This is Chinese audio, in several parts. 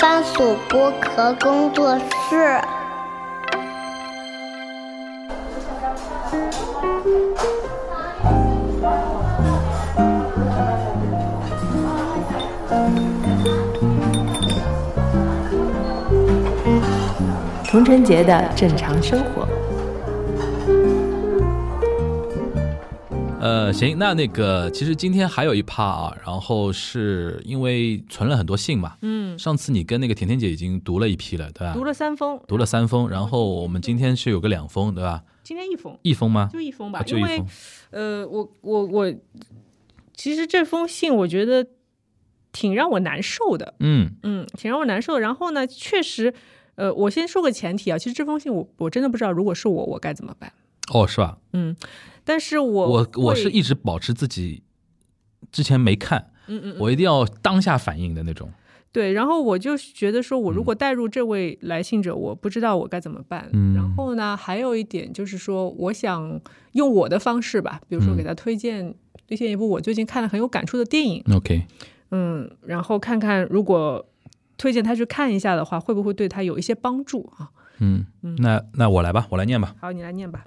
番薯剥壳工作室。童晨杰的正常生活。呃，行，那那个，其实今天还有一趴啊，然后是因为存了很多信嘛，嗯，上次你跟那个甜甜姐已经读了一批了，对吧？读了三封，读了三封，然后我们今天是有个两封，对吧？今天一封，一封吗？就一封吧，啊就一因为封。呃，我我我，其实这封信我觉得挺让我难受的，嗯嗯，挺让我难受的。然后呢，确实，呃，我先说个前提啊，其实这封信我我真的不知道，如果是我，我该怎么办。哦，是吧？嗯，但是我我我是一直保持自己之前没看，嗯我一定要当下反应的那种。对，然后我就觉得说，我如果带入这位来信者，我不知道我该怎么办。嗯然后呢，还有一点就是说，我想用我的方式吧，比如说嗯给他推荐、推荐一部我最近看了很有感触的电影，OK，嗯，然后看看如果推荐他去看一下的话，会不会对他有一些帮助啊？嗯，那那我来吧，我来念吧。好，你来念吧，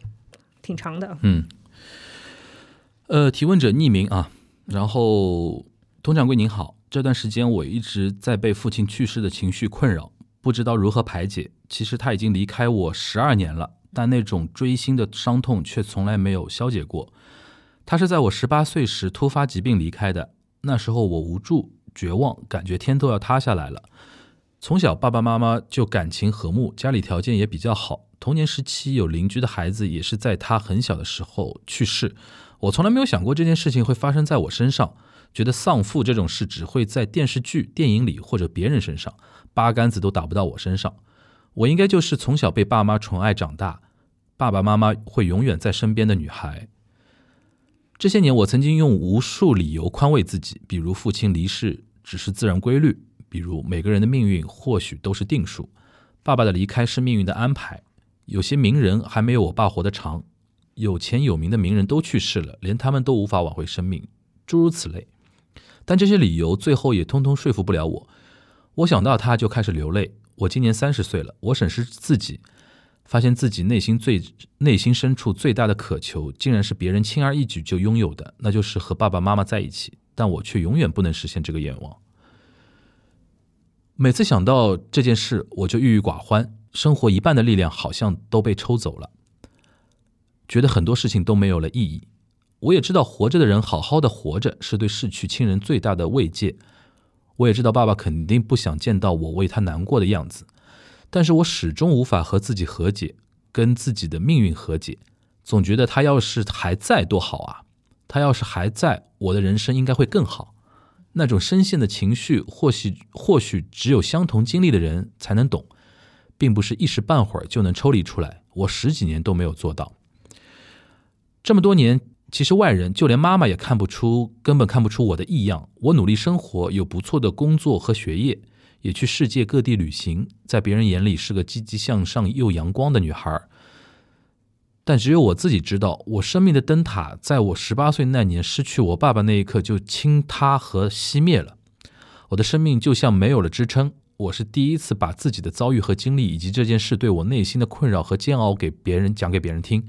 挺长的。嗯，呃，提问者匿名啊，然后佟掌柜您好，这段时间我一直在被父亲去世的情绪困扰，不知道如何排解。其实他已经离开我十二年了，但那种锥心的伤痛却从来没有消解过。他是在我十八岁时突发疾病离开的，那时候我无助、绝望，感觉天都要塌下来了。从小爸爸妈妈就感情和睦，家里条件也比较好。童年时期有邻居的孩子也是在他很小的时候去世。我从来没有想过这件事情会发生在我身上，觉得丧父这种事只会在电视剧、电影里或者别人身上，八竿子都打不到我身上。我应该就是从小被爸妈宠爱长大，爸爸妈妈会永远在身边的女孩。这些年，我曾经用无数理由宽慰自己，比如父亲离世只是自然规律，比如每个人的命运或许都是定数，爸爸的离开是命运的安排。有些名人还没有我爸活得长，有钱有名的名人都去世了，连他们都无法挽回生命，诸如此类。但这些理由最后也通通说服不了我。我想到他就开始流泪。我今年三十岁了，我审视自己，发现自己内心最内心深处最大的渴求，竟然是别人轻而易举就拥有的，那就是和爸爸妈妈在一起。但我却永远不能实现这个愿望。每次想到这件事，我就郁郁寡欢，生活一半的力量好像都被抽走了，觉得很多事情都没有了意义。我也知道，活着的人好好的活着是对逝去亲人最大的慰藉。我也知道，爸爸肯定不想见到我为他难过的样子，但是我始终无法和自己和解，跟自己的命运和解。总觉得他要是还在多好啊！他要是还在，我的人生应该会更好。那种深陷的情绪，或许或许只有相同经历的人才能懂，并不是一时半会儿就能抽离出来。我十几年都没有做到。这么多年，其实外人就连妈妈也看不出，根本看不出我的异样。我努力生活，有不错的工作和学业，也去世界各地旅行，在别人眼里是个积极向上又阳光的女孩。但只有我自己知道，我生命的灯塔在我十八岁那年失去我爸爸那一刻就倾塌和熄灭了。我的生命就像没有了支撑。我是第一次把自己的遭遇和经历，以及这件事对我内心的困扰和煎熬给别人讲给别人听。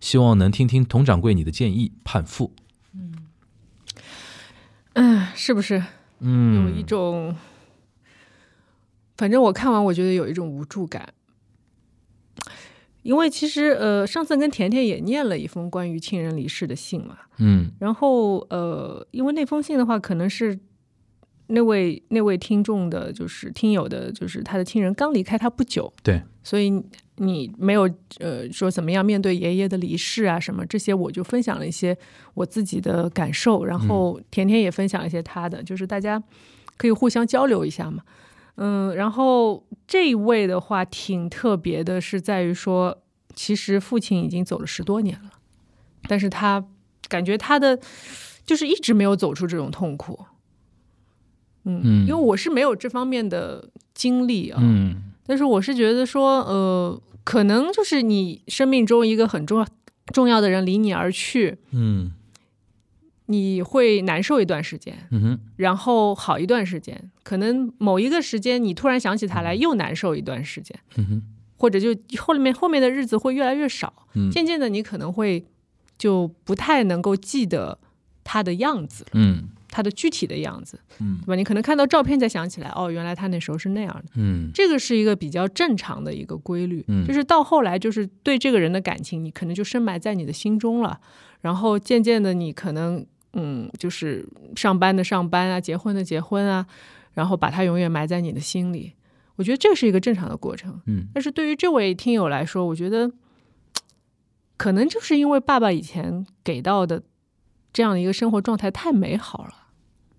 希望能听听佟掌柜你的建议，判父。嗯，是不是嗯有一嗯，种？反正我看完，我觉得有一种无助感。因为其实，呃，上次跟甜甜也念了一封关于亲人离世的信嘛，嗯然后呃，因为那封信的话，可能是那位那位听众的，就是听友的，就是他的亲人刚离开他不久，对，所以你没有呃说怎么样面对爷爷的离世啊什么这些，我就分享了一些我自己的感受，然后甜甜也分享一些她的，就是大家可以互相交流一下嘛。嗯，然后这一位的话挺特别的，是在于说，其实父亲已经走了十多年了，但是他感觉他的就是一直没有走出这种痛苦。嗯，嗯因为我是没有这方面的经历啊，嗯但是我是觉得说，呃，可能就是你生命中一个很重要重要的人离你而去，嗯。你会难受一段时间，嗯哼，然后好一段时间，可能某一个时间你突然想起他来，又难受一段时间，嗯哼，或者就后面后面的日子会越来越少，嗯。渐渐的你可能会就不太能够记得他的样子，嗯他的具体的样子，嗯。对吧？你可能看到照片才想起来，哦，原来他那时候是那样的。嗯。这个是一个比较正常的一个规律，嗯。就是到后来，就是对这个人的感情，你可能就深埋在你的心中了，然后渐渐的，你可能嗯，就是上班的上班啊，结婚的结婚啊，然后把他永远埋在你的心里。我觉得这是一个正常的过程，嗯。但是对于这位听友来说，我觉得可能就是因为爸爸以前给到的这样的一个生活状态太美好了，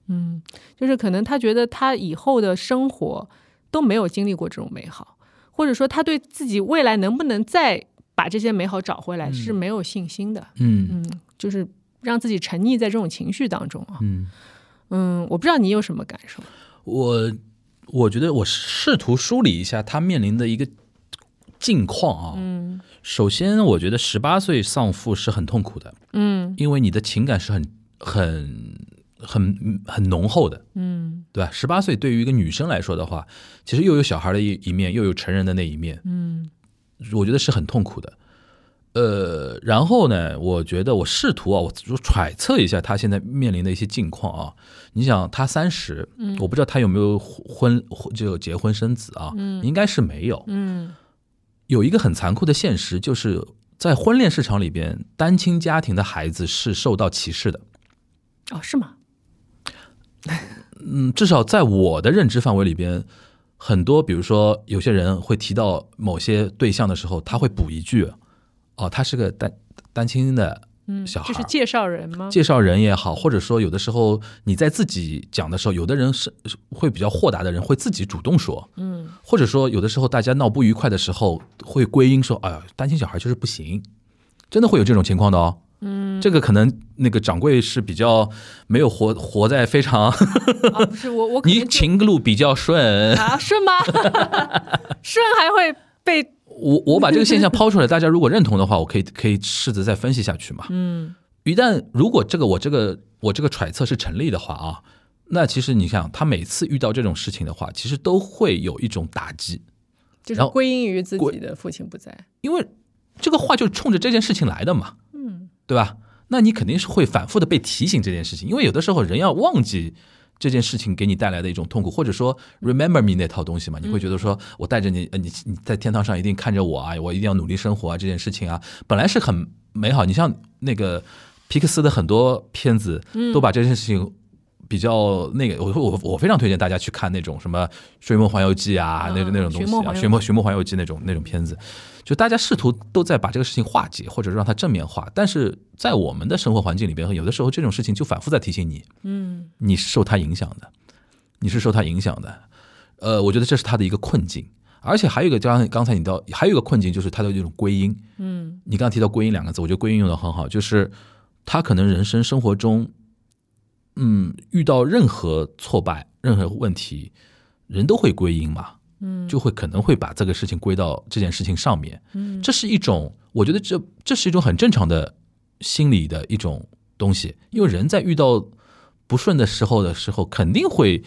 嗯，就是可能他觉得他以后的生活都没有经历过这种美好，或者说他对自己未来能不能再把这些美好找回来是没有信心的，嗯。嗯，就是让自己沉溺在这种情绪当中啊，嗯，嗯，我不知道你有什么感受，我我觉得我试图梳理一下他面临的一个境况啊。嗯。首先，我觉得十八岁丧父是很痛苦的，嗯。因为你的情感是很很很很浓厚的，嗯对吧？十八岁对于一个女生来说的话，其实又有小孩的一一面，又有成人的那一面，嗯我觉得是很痛苦的。呃，然后呢，我觉得我试图啊，我我揣测一下他现在面临的一些境况啊。你想，他三十、我不知道他有没有婚婚就结婚生子啊，应该是没有。嗯有一个很残酷的现实，就是在婚恋市场里边，单亲家庭的孩子是受到歧视的。哦，是吗？嗯，至少在我的认知范围里边，很多比如说有些人会提到某些对象的时候，他会补一句：“哦，他是个单单亲的嗯，小孩儿。这是介绍人吗？介绍人也好，或者说有的时候你在自己讲的时候，有的人是是会比较豁达的人会自己主动说，嗯或者说有的时候大家闹不愉快的时候会归因说，哎呀，单亲小孩就是不行，真的会有这种情况的哦。嗯，这个可能那个掌柜是比较没有活活在非常，啊，不是我我可能你就情路比较顺，啊顺吗？顺还会被我我把这个现象抛出来，大家如果认同的话，我可以可以试着再分析下去嘛。嗯。一旦如果这个我这个我这个揣测是成立的话啊，那其实你想，他每次遇到这种事情的话，其实都会有一种打击，就是归因于自己的父亲不在，因为这个话就是冲着这件事情来的嘛，嗯对吧？那你肯定是会反复的被提醒这件事情，因为有的时候人要忘记这件事情给你带来的一种痛苦，或者说 remember me 那套东西嘛，你会觉得说我带着你，呃，你你在天堂上一定看着我啊，我一定要努力生活啊，这件事情啊，本来是很美好。你像那个皮克斯的很多片子，都把这件事情。比较那个，我我我非常推荐大家去看那种什么《追梦环游记》啊，那嗯那种东西啊，《寻梦寻梦环游记》那种那种片子，就大家试图都在把这个事情化解，或者让它正面化，但是在我们的生活环境里边，有的时候这种事情就反复在提醒你，嗯你是受它影响的，你是受它影响的。呃，我觉得这是他的一个困境，而且还有一个，刚刚才你到还有一个困境就是他的这种归因。嗯你刚刚提到归因两个字，我觉得归因用的很好，就是他可能人生生活中，嗯，遇到任何挫败、任何问题，人都会归因嘛，嗯。就会可能会把这个事情归到这件事情上面。嗯。这是一种，我觉得这这是一种很正常的心理的一种东西，因为人在遇到不顺的时候的时候，肯定会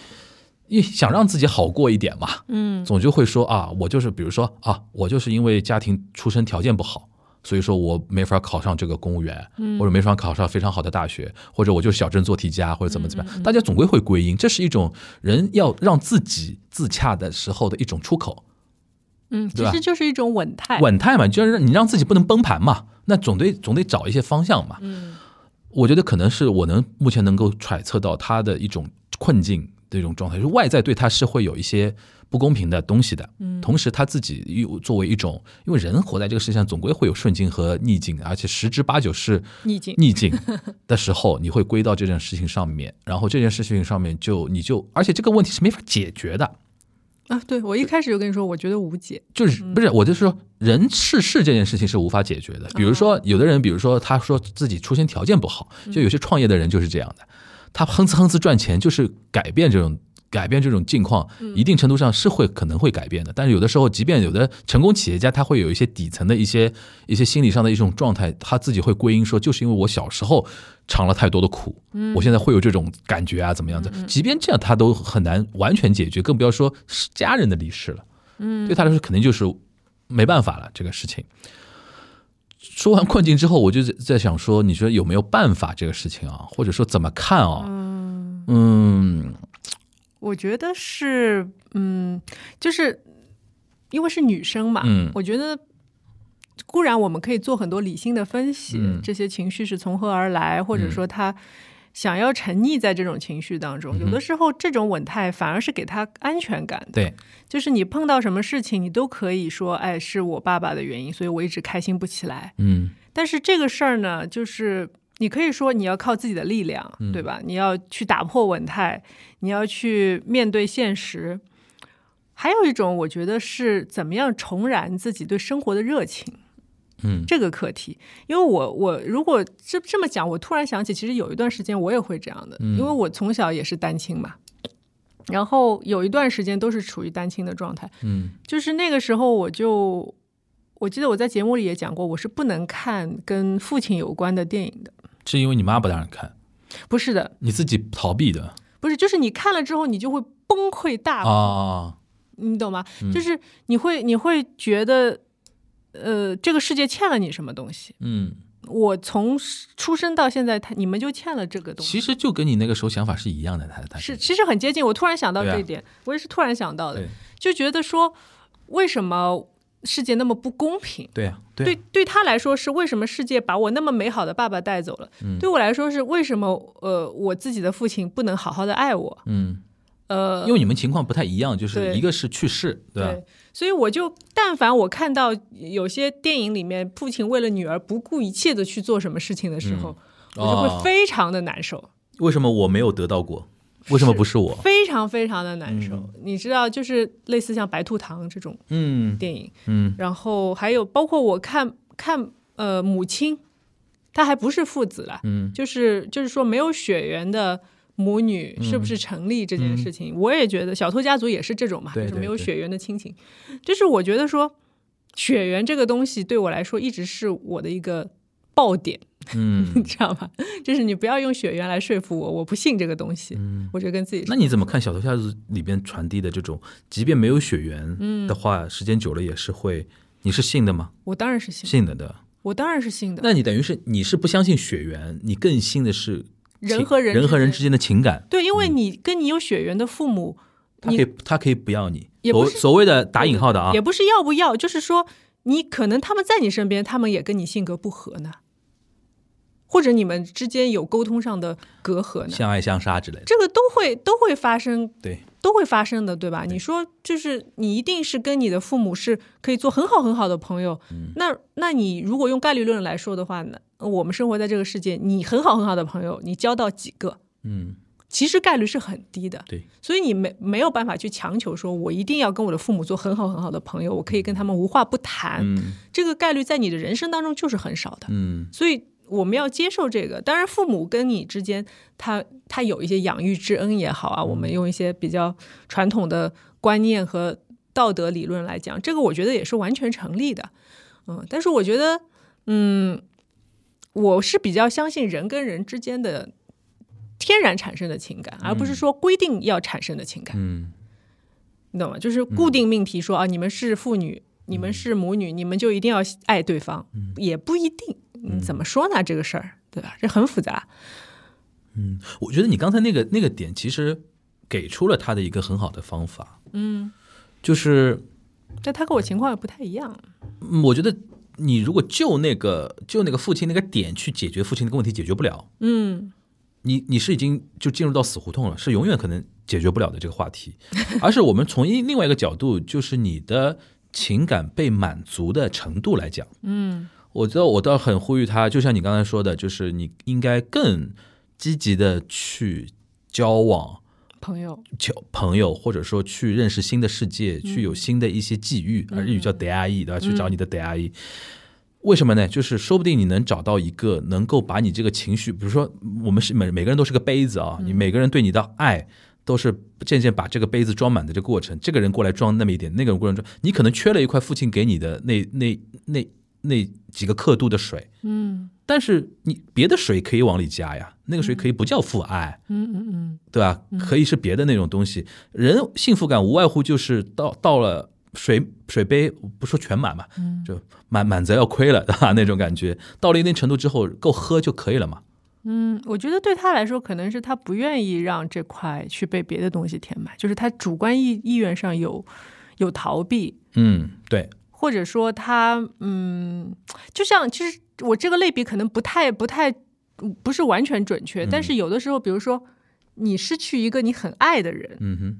一想让自己好过一点嘛，嗯。总就会说啊，我就是比如说啊，我就是因为家庭出身条件不好，所以说我没法考上这个公务员，或者没法考上非常好的大学，或者我就是小镇做题家，或者怎么怎么样，大家总归会归因，这是一种人要让自己自洽的时候的一种出口。嗯，其实就是一种稳态，稳态嘛，就是让你让自己不能崩盘嘛，那总得总得找一些方向嘛。嗯。我觉得可能是我能目前能够揣测到他的一种困境的一种状态，就是外在对他是会有一些不公平的东西的，嗯。同时他自己又作为一种，因为人活在这个世界上总归会有顺境和逆境，而且十之八九是逆境。逆境的时候，你会归到这件事情上面，然后这件事情上面就你就，而且这个问题是没法解决的，啊，对我一开始就跟你说，我觉得无解，就是不是我就是说，人事事这件事情是无法解决的。比如说，有的人，比如说他说自己出身条件不好，就有些创业的人就是这样的，他哼哧哼哧赚钱，就是改变这种改变这种境况，嗯一定程度上是会可能会改变的。但是有的时候，即便有的成功企业家，他会有一些底层的一些一些心理上的一种状态，他自己会归因说，就是因为我小时候尝了太多的苦，嗯我现在会有这种感觉啊，怎么样的？即便这样，他都很难完全解决，更不要说是家人的离世了。嗯，对他来说肯定就是没办法了，这个事情。说完困境之后，我就在在想说，你说有没有办法这个事情啊，或者说怎么看啊？嗯我觉得是，嗯，就是因为是女生嘛，嗯我觉得固然我们可以做很多理性的分析，嗯这些情绪是从何而来，或者说他想要沉溺在这种情绪当中，有的时候这种稳态反而是给他安全感的。对，就是你碰到什么事情，你都可以说，哎，是我爸爸的原因，所以我一直开心不起来。嗯但是这个事儿呢，就是你可以说你要靠自己的力量，对吧？你要去打破稳态，你要去面对现实。还有一种，我觉得是怎么样重燃自己对生活的热情嗯这个课题。因为我我如果这这么讲，我突然想起，其实有一段时间我也会这样的，因为我从小也是单亲嘛。然后有一段时间都是处于单亲的状态，嗯就是那个时候，我就我记得我在节目里也讲过，我是不能看跟父亲有关的电影的。是因为你妈不让你看，不是的，你自己逃避的不是，就是你看了之后，你就会崩溃大哭，啊？你懂吗？就是你会你会觉得，呃，这个世界欠了你什么东西。嗯，我从出生到现在，他你们就欠了这个东西。其实就跟你那个时候想法是一样的，他他是，其实很接近。我突然想到这一点，我也是突然想到的对，就觉得说，为什么世界那么不公平？对啊，对，对他来说是为什么世界把我那么美好的爸爸带走了？对我来说是为什么呃我自己的父亲不能好好的爱我？嗯，呃，因为你们情况不太一样，就是一个是去世，对吧？对，所以我就但凡我看到有些电影里面父亲为了女儿不顾一切的去做什么事情的时候，我就哦会非常的难受。为什么我没有得到过？为什么不是我？非常非常的难受，你知道，就是类似像《白兔糖》这种嗯。电影，嗯。然后还有包括我看看呃母亲，她还不是父子了，嗯。就是就是说没有血缘的母女是不是成立这件事情，我也觉得小偷家族也是这种嘛，就是没有血缘的亲情，就是我觉得说血缘这个东西对我来说一直是我的一个爆点，嗯，你知道吧？就是你不要用血缘来说服我，我不信这个东西，嗯我就跟自己说那你怎么看《小偷家族》里边传递的这种，即便没有血缘嗯的话，时间久了也是会，你是信的吗？我当然是信，信的的。我当然是信的。那你等于是你是不相信血缘，你更信的是人和人人和人之间的情感。对，因为你跟你有血缘的父母，你他可以他可以不要你，所所谓的打引号的啊也，不是要不要，就是说你可能他们在你身边，他们也跟你性格不合呢，或者你们之间有沟通上的隔阂呢，相爱相杀之类的。这个都会都会发生，对，都会发生的，对吧？你说就是你一定是跟你的父母是可以做很好很好的朋友，嗯。那那你如果用概率论来说的话呢，我们生活在这个世界，你很好很好的朋友，你交到几个？嗯，其实概率是很低的，对，所以你没没有办法去强求说，我一定要跟我的父母做很好很好的朋友，我可以跟他们无话不谈，嗯。这个概率在你的人生当中就是很少的，嗯。所以我们要接受这个。当然，父母跟你之间，他他有一些养育之恩也好啊，我们用一些比较传统的观念和道德理论来讲，这个我觉得也是完全成立的。嗯，但是我觉得，嗯，我是比较相信人跟人之间的天然产生的情感，而不是说规定要产生的情感。嗯你懂吗？就是固定命题说、啊，你们是父女，你们是母女，你们就一定要爱对方，也不一定。嗯，怎么说呢？这个事儿，对吧？这很复杂。嗯我觉得你刚才那个那个点，其实给出了他的一个很好的方法。嗯，就是但他跟我情况也不太一样。嗯我觉得你如果就那个就那个父亲那个点去解决父亲那个问题，解决不了。嗯，你你是已经就进入到死胡同了，是永远可能解决不了的这个话题，而是我们从一另外一个角度，就是你的情感被满足的程度来讲，嗯，我知道我倒很呼吁他，就像你刚才说的，就是你应该更积极的去交往。朋友，交朋友，或者说去认识新的世界，去有新的一些际遇，而日语叫 d a i 对吧？去找你的 d a i 为什么呢？就是说不定你能找到一个能够把你这个情绪，比如说我们是每每个人都是个杯子啊，你每个人对你的爱都是渐渐把这个杯子装满的这个过程。这个人过来装那么一点，那个人过来装，你可能缺了一块父亲给你的那那那那几个刻度的水，嗯但是你别的水可以往里加呀，那个水可以不叫父爱，嗯嗯嗯，对吧？可以是别的那种东西。人幸福感无外乎就是到到了水水杯，不说全满嘛，就满满则要亏了，对吧？那种感觉到了一定程度之后，够喝就可以了嘛。嗯，我觉得对他来说，可能是他不愿意让这块去被别的东西填满，就是他主观意意愿上有有逃避，嗯，对，或者说他嗯，就像其实我这个类比可能不太不太嗯不是完全准确，但是有的时候，比如说你失去一个你很爱的人，嗯哼，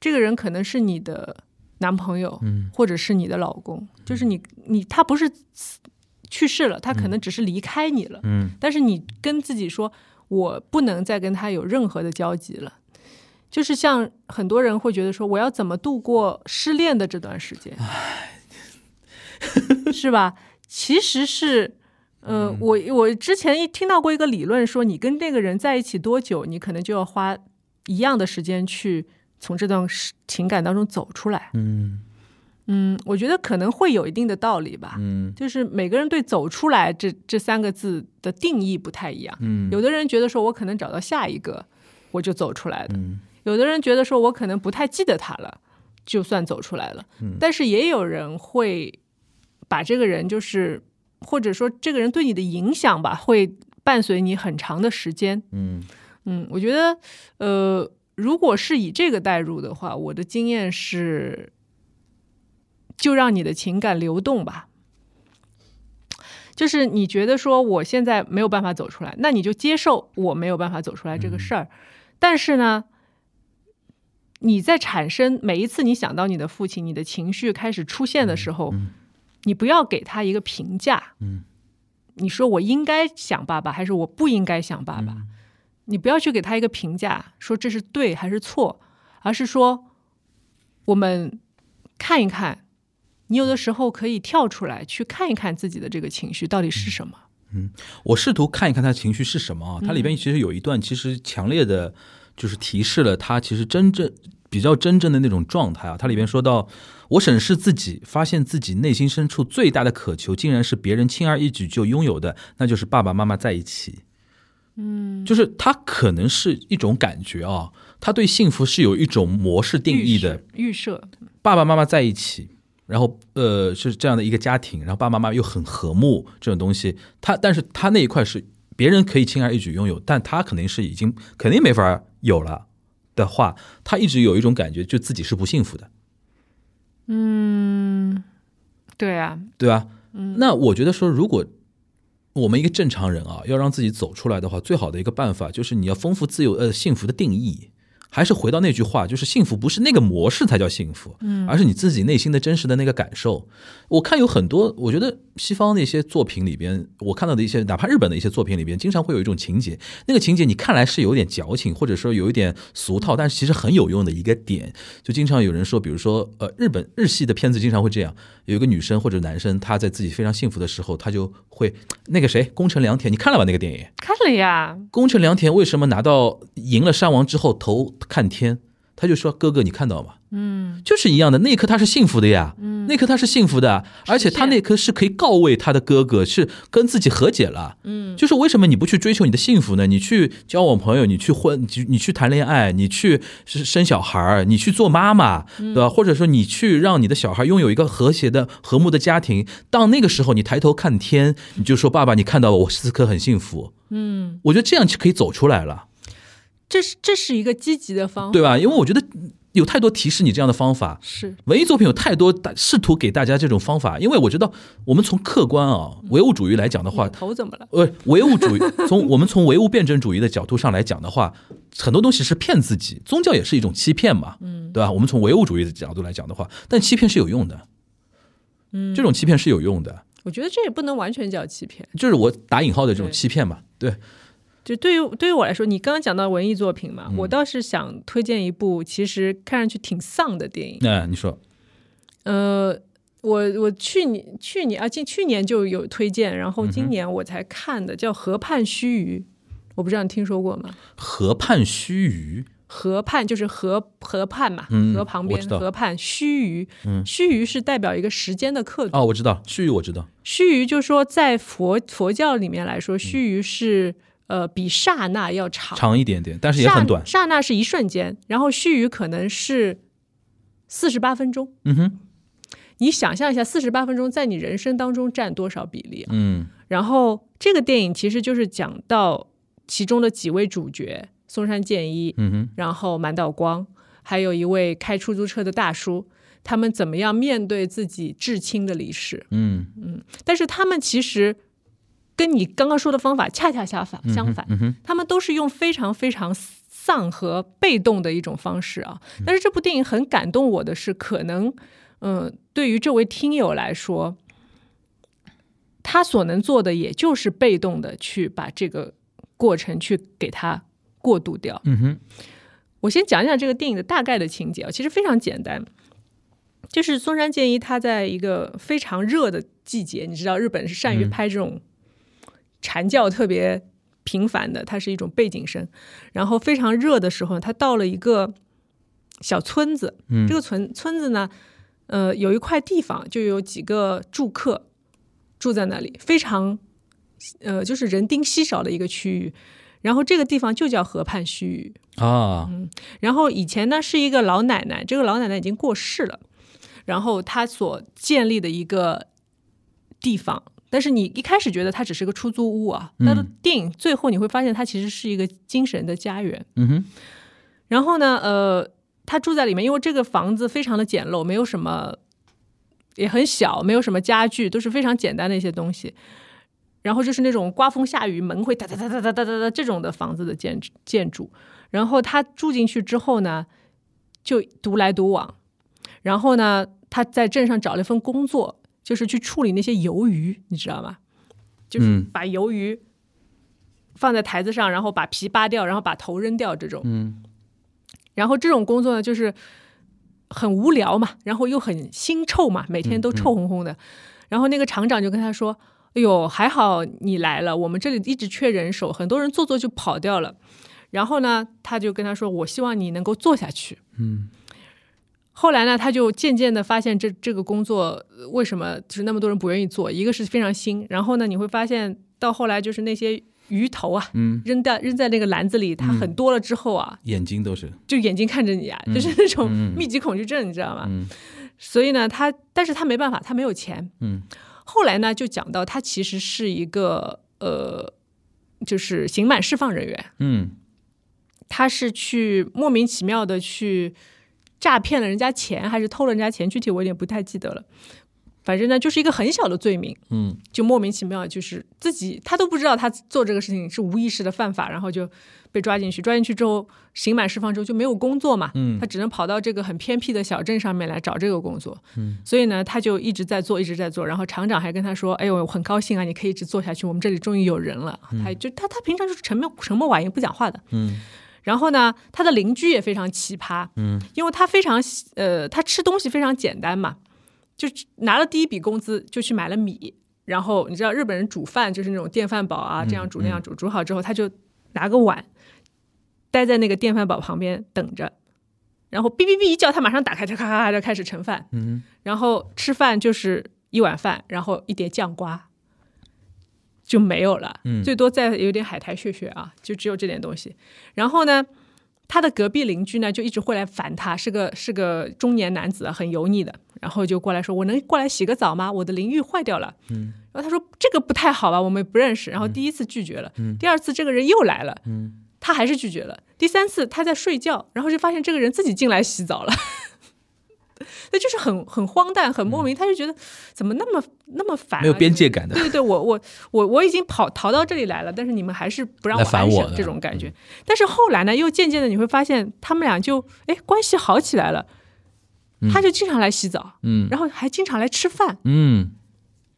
这个人可能是你的男朋友，嗯。或者是你的老公，就是你你他不是去世了，他可能只是离开你了，嗯。但是你跟自己说，我不能再跟他有任何的交集了。就是像很多人会觉得说，我要怎么度过失恋的这段时间，是吧？其实是，呃，我我之前一听到过一个理论说，你跟那个人在一起多久，你可能就要花一样的时间去从这段情感当中走出来。嗯嗯，我觉得可能会有一定的道理吧。嗯就是每个人对“走出来”这这三个字的定义不太一样。嗯有的人觉得说我可能找到下一个，我就走出来的；嗯有的人觉得说我可能不太记得他了，就算走出来了。嗯但是也有人会把这个人就是，或者说这个人对你的影响吧，会伴随你很长的时间。嗯嗯，我觉得，呃，如果是以这个代入的话，我的经验是，就让你的情感流动吧。就是你觉得说我现在没有办法走出来，那你就接受我没有办法走出来这个事儿。但是呢，你在产生每一次你想到你的父亲，你的情绪开始出现的时候，你不要给他一个评价。嗯，你说我应该想爸爸，还是我不应该想爸爸？你不要去给他一个评价，说这是对还是错，而是说我们看一看，你有的时候可以跳出来去看一看自己的这个情绪到底是什么。嗯我试图看一看他的情绪是什么啊？它里边其实有一段，其实强烈的，就是提示了他其实真正比较真正的那种状态啊。它里边说到，我审视自己，发现自己内心深处最大的渴求，竟然是别人轻而易举就拥有的，那就是爸爸妈妈在一起。嗯，就是他可能是一种感觉啊，他对幸福是有一种模式定义的，预设，爸爸妈妈在一起，然后呃是这样的一个家庭，然后爸爸妈妈又很和睦，这种东西，他但是他那一块是别人可以轻而易举拥有，但他肯定是已经肯定没法有了的话，他一直有一种感觉，就自己是不幸福的，嗯，对啊，对吧？那我觉得说，如果我们一个正常人啊，要让自己走出来的话，最好的一个办法就是你要丰富自由呃幸福的定义。还是回到那句话，就是幸福不是那个模式才叫幸福，嗯，而是你自己内心的真实的那个感受。我看有很多，我觉得西方的一些作品里边，我看到的一些，哪怕日本的一些作品里边，经常会有一种情节，那个情节你看来是有点矫情，或者说有一点俗套，但是其实很有用的一个点。就经常有人说，比如说，呃，日本日系的片子经常会这样，有一个女生或者男生，他在自己非常幸福的时候，他就会那个谁，宫城良田，你看了吧那个电影？看了呀，宫城良田为什么拿到赢了山王之后头看天？他就说：“哥哥，你看到吗？嗯，就是一样的。那一刻他是幸福的呀，嗯，那一刻他是幸福的，而且他那一刻是可以告慰他的哥哥，是跟自己和解了。嗯，就是为什么你不去追求你的幸福呢？你去交往朋友，你去婚，你你去谈恋爱，你去是生小孩儿，你去做妈妈，对吧？或者说你去让你的小孩拥有一个和谐的、和睦的家庭。到那个时候，你抬头看天，你就说：爸爸，你看到我，我此刻很幸福。嗯，我觉得这样就可以走出来了。”这是这是一个积极的方法，对吧？因为我觉得有太多提示你这样的方法，是文艺作品有太多大试图给大家这种方法。因为我觉得，我们从客观啊唯物主义来讲的话，头怎么了？呃，唯物主义从我们从唯物辩证主义的角度上来讲的话，很多东西是骗自己，宗教也是一种欺骗嘛，嗯，对吧？我们从唯物主义的角度来讲的话，但欺骗是有用的，嗯，这种欺骗是有用的，我觉得这也不能完全叫欺骗，就是我打引号的这种欺骗嘛，对，就对于对于我来说，你刚刚讲到文艺作品嗯嘛，我倒是想推荐一部其实看上去挺丧的电影。那你说，呃，我我去年去年啊，近去年就有推荐，然嗯后今年我才看的，叫《河畔须臾》，我不知道你听说过吗？河畔须臾，河畔就是河河畔嘛，嗯河旁边河畔须臾，嗯须臾是代表一个时间的刻度。哦，我知道，须臾我知道，须臾就是说在佛佛教里面来说，须臾是呃比刹那要长，长一点点，但是也很短。刹刹那是一瞬间，然后须臾可能是四十八分钟。嗯哼，你想象一下，四十八分钟在你人生当中占多少比例啊？嗯然后这个电影其实就是讲到其中的几位主角，松山健一，嗯哼，然后满岛光，还有一位开出租车的大叔，他们怎么样面对自己至亲的离世？嗯但是他们其实跟你刚刚说的方法恰恰相反，相反，他们都是用非常非常丧和被动的一种方式啊。但是这部电影很感动我的是，可能，嗯、对于这位听友来说，他所能做的也就是被动的去把这个过程去给他过渡掉。嗯哼，我先讲讲这个电影的大概的情节啊，其实非常简单，就是松山健一他在一个非常热的季节，你知道日本是善于嗯拍这种蝉叫特别频繁的，它是一种背景声，然后非常热的时候，它到了一个小村子，嗯。这个村村子呢，呃，有一块地方就有几个住客住在那里，非常呃就是人丁稀少的一个区域，然后这个地方就叫河畔须臾。啊，然后以前呢是一个老奶奶，这个老奶奶已经过世了，然后她所建立的一个地方，但是你一开始觉得它只是个出租屋啊，嗯到了电影最后你会发现它其实是一个精神的家园。嗯哼，然后呢，呃，他住在里面，因为这个房子非常的简陋，没有什么，也很小，没有什么家具，都是非常简单的一些东西。然后就是那种刮风下雨门会哒哒哒哒哒哒哒哒这种的房子的建建筑。然后他住进去之后呢，就独来独往。然后呢，他在镇上找了一份工作，就是去处理那些鱿鱼，你知道吗？就是嗯把鱿鱼放在台子上，然后把皮扒掉，然后把头扔掉这种。嗯然后这种工作呢，就是很无聊嘛，然后又很腥臭嘛，每天都臭烘烘的。然后那个厂长就跟他说：“哎呦，还好你来了，我们这里一直缺人手，很多人做做就跑掉了。”然后呢，他就跟他说：“我希望你能够做下去。”嗯后来呢，他就渐渐的发现这这个工作呃为什么就是那么多人不愿意做，一个是非常新，然后呢，你会发现到后来就是那些鱼头啊，嗯，扔掉扔在那个篮子里，它很多了之后啊，眼睛都是，就眼睛看着你啊，就是那种嗯密集恐惧症，你知道吗？嗯所以呢，他但是他没办法，他没有钱。嗯后来呢，就讲到他其实是一个呃，就是刑满释放人员，嗯他是去莫名其妙的去诈骗了人家钱，还是偷了人家钱，具体我有点不太记得了。反正呢，就是一个很小的罪名，嗯就莫名其妙，就是自己他都不知道他做这个事情是无意识的犯法，然后就被抓进去。抓进去之后，刑满释放之后就没有工作嘛，嗯他只能跑到这个很偏僻的小镇上面来找这个工作。嗯，所以呢，他就一直在做，一直在做。然后厂长还跟他说：“哎呦，我很高兴啊，你可以一直做下去，我们这里终于有人了。他就他他平常就是沉默沉默寡言，不讲话的。嗯然后呢，他的邻居也非常奇葩，嗯，因为他非常呃，他吃东西非常简单嘛，就拿了第一笔工资就去买了米，然后你知道日本人煮饭就是那种电饭煲啊，这样煮那样煮，煮好之后他就拿个碗，待在那个电饭煲旁边等着，然后哔哔哔一叫，他马上打开，就咔咔咔就开始盛饭，嗯然后吃饭就是一碗饭，然后一碟酱瓜。就没有了，嗯最多再有点海苔屑屑啊，就只有这点东西。然后呢，他的隔壁邻居呢就一直会来烦他，是个是个中年男子，很油腻的，然后就过来说：“我能过来洗个澡吗？我的淋浴坏掉了。”嗯，然后他说：“这个不太好吧，我们不认识。”然后第一次拒绝了，第二次这个人又来了，嗯他还是拒绝了。第三次他在睡觉，然后就发现这个人自己进来洗澡了。那就是很很荒诞，很莫名，他就觉得怎么那么那么烦、啊，没有边界感的对对对，我我我我已经跑逃到这里来了，但是你们还是不让我来烦安生这种感觉。但是后来呢，又渐渐的你会发现，他们俩就哎关系好起来了。他就经常来洗澡，嗯然后还经常来吃饭，嗯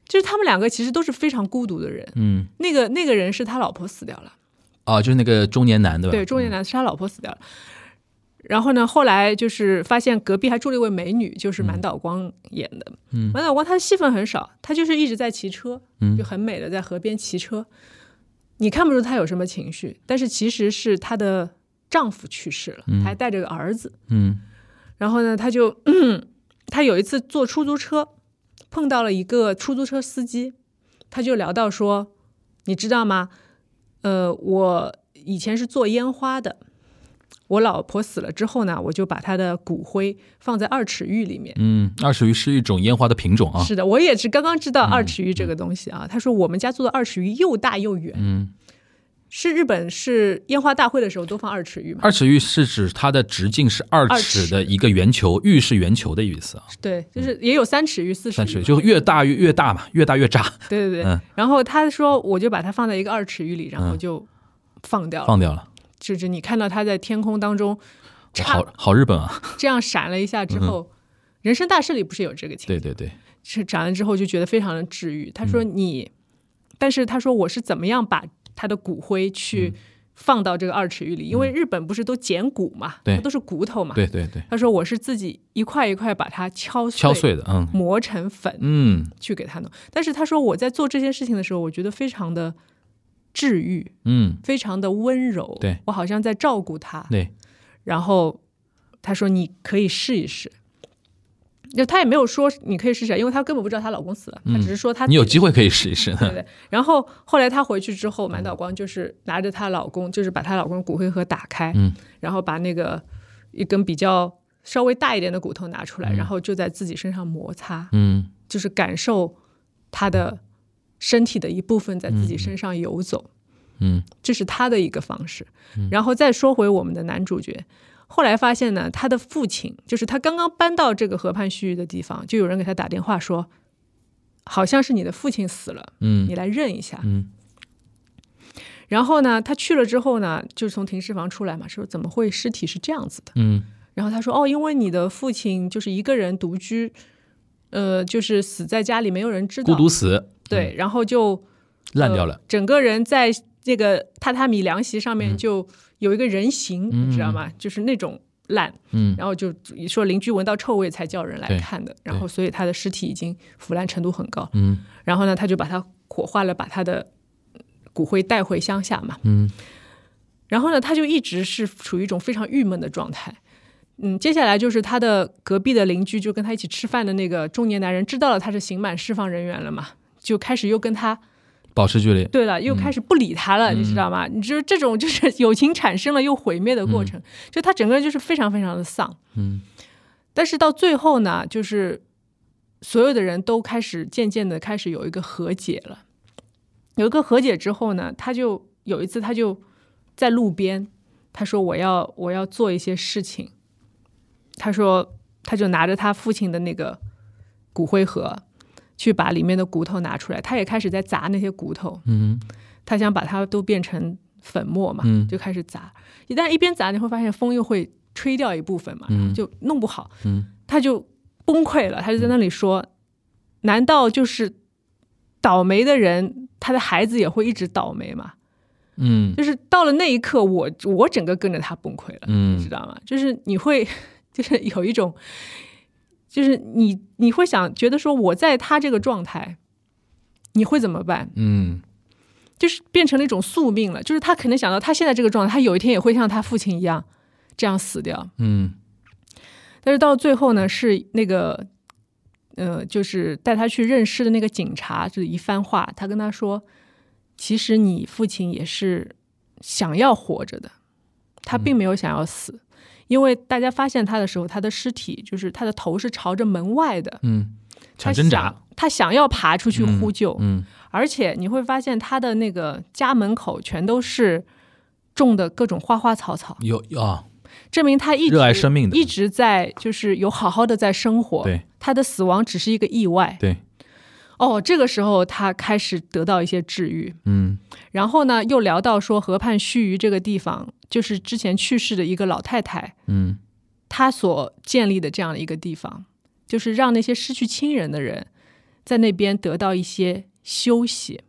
就是他们两个其实都是非常孤独的人。嗯，那个那个人是他老婆死掉了，哦，就是那个中年男对吧？对，中年男是他老婆死掉了。然后呢，后来就是发现隔壁还住了一位美女，就是满岛光演的。嗯满岛光他的戏份很少，他就是一直在骑车，嗯就很美的在河边骑车。你看不出他有什么情绪，但是其实是她的丈夫去世了，嗯她还带着个儿子。嗯然后呢，她就她有一次坐出租车，碰到了一个出租车司机，他就聊到说，你知道吗？呃，我以前是做烟花的。我老婆死了之后呢，我就把她的骨灰放在二尺玉里面。嗯，二尺玉是一种烟花的品种啊。是的，我也是刚刚知道二尺玉这个东西啊。他说我们家做的二尺玉又大又圆，嗯，是日本是烟花大会的时候都放二尺玉嘛？二尺玉是指它的直径是二二尺尺的一个圆球，玉是圆球的意思啊。对，就是也有三尺玉、四尺玉，三尺就越大越越大嘛，越大越炸，对对对。嗯然后他说我就把它放在一个二尺玉里，然后就放掉了。放掉了。就是你看到它在天空当中好好日本啊！这样闪了一下之后，人生大事里不是有这个情节？对对对，是斩了之后就觉得非常的治愈。他说嗯你，但是他说我是怎么样把他的骨灰去嗯放到这个二尺玉里？因为日本不是都捡骨嘛，对它都是骨头嘛。对对对，他说我是自己一块一块把它敲碎，敲碎的，嗯磨成粉嗯去给他弄。但是他说我在做这件事情的时候，我觉得非常的治愈，嗯，非常的温柔。对我好像在照顾他。对，然后他说你可以试一试。就他也没有说你可以试试，因为她根本不知道她老公死了，她只是说他嗯你有机会可以试一试。对对。然后后来她回去之后，满岛光就是拿着她老公，就是把她老公的骨灰盒打开，嗯然后把那个一根比较稍微大一点的骨头拿出来，然后就在自己身上摩擦，嗯就是感受他的身体的一部分在自己身上游走。嗯这是他的一个方式。然后再说回我们的男主角，后来发现呢，他的父亲就是他刚刚搬到这个河畔区域的地方，就有人给他打电话说，好像是你的父亲死了，嗯你来认一下。嗯然后呢，他去了之后呢，就从停尸房出来嘛，说怎么会尸体是这样子的？嗯然后他说哦，因为你的父亲就是一个人独居，呃，就是死在家里，没有人知道，孤独死，对，然后就烂掉了呃。整个人在这个榻榻米凉席上嗯。面就有一个人形，你知道吗？就是那种烂，嗯。然后就说邻居闻到臭味才叫人来看的，然后所以他的尸体已经腐烂程度很高，嗯。然后呢，他就把它火化了，把他的骨灰带回乡下嘛，嗯。然后呢，他就一直是处于一种非常郁闷的状态。嗯，接下来就是他的隔壁的邻居，就跟他一起吃饭的那个中年男人，知道了他是刑满释放人员了嘛，就开始又跟他保持距离。对了，又开始不理他了，你知道吗？你就是这种 就是友情产生了又毁灭的过程，就他整个人就是非常非常的丧。嗯，但是到最后呢，就是所有的人都开始渐渐的开始有一个和解了。有一个和解之后呢，他就有一次他就在路边，他说我要我要做一些事情。他说他就拿着他父亲的那个骨灰盒，去把里面的骨头拿出来，他也开始在砸那些骨头。嗯他想把它都变成粉末嘛，嗯就开始砸。一旦一边砸，你会发现风又会吹掉一部分嘛，嗯就弄不好，嗯他就崩溃了。他就在那里说：“难道就是倒霉的人，他的孩子也会一直倒霉吗？”嗯就是到了那一刻，我我整个跟着他崩溃了，你知嗯道吗？就是你会，就是有一种，就是你你会想觉得说，我在他这个状态，你会怎么办？嗯就是变成了一种宿命了。就是他可能想到他现在这个状态，他有一天也会像他父亲一样这样死掉。嗯但是到最后呢，是那个呃，就是带他去认尸的那个警察，就是一番话，他跟他说，其实你父亲也是想要活着的，他并没有想要死。因为大家发现他的时候，他的尸体就是他的头是朝着门外的，嗯，他想挣扎想。他想要爬出去呼救，嗯而且你会发现他的那个家门口全都是种的各种花花草草，有啊，证明他一直热爱生命的一直在就是有好好的在生活。对，他的死亡只是一个意外。对，哦，这个时候他开始得到一些治愈。嗯然后呢，又聊到说河畔须臾这个地方，就是之前去世的一个老太太，嗯她所建立的这样的一个地方，就是让那些失去亲人的人在那边得到一些休息。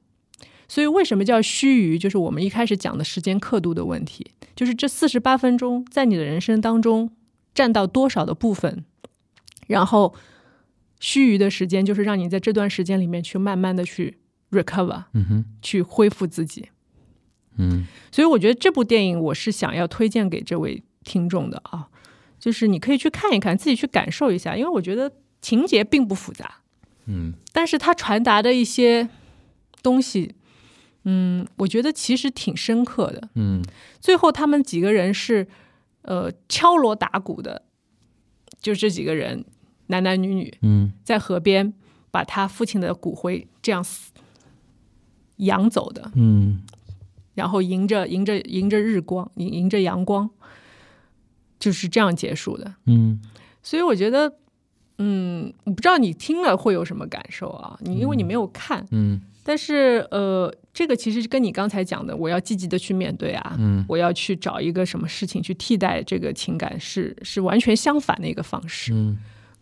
所以为什么叫须臾？就是我们一开始讲的时间刻度的问题，就是这四十八分钟在你的人生当中占到多少的部分，然后须臾的时间就是让你在这段时间里面去慢慢的去 recover，嗯哼去恢复自己。嗯所以我觉得这部电影我是想要推荐给这位听众的啊，就是你可以去看一看，自己去感受一下，因为我觉得情节并不复杂，嗯但是它传达的一些东西，嗯，我觉得其实挺深刻的。嗯最后他们几个人是呃敲锣打鼓的，就这几个人男男女女嗯。在河边把他父亲的骨灰这样扬走的，嗯。然后迎着迎着迎着日光，迎迎着阳光，就是这样结束的。嗯。所以我觉得，嗯，我不知道你听了会有什么感受啊？你因为你没有看，嗯。但是呃，这个其实跟你刚才讲的，我要积极的去面对啊，嗯。我要去找一个什么事情去替代这个情感是，是完全相反的一个方式。嗯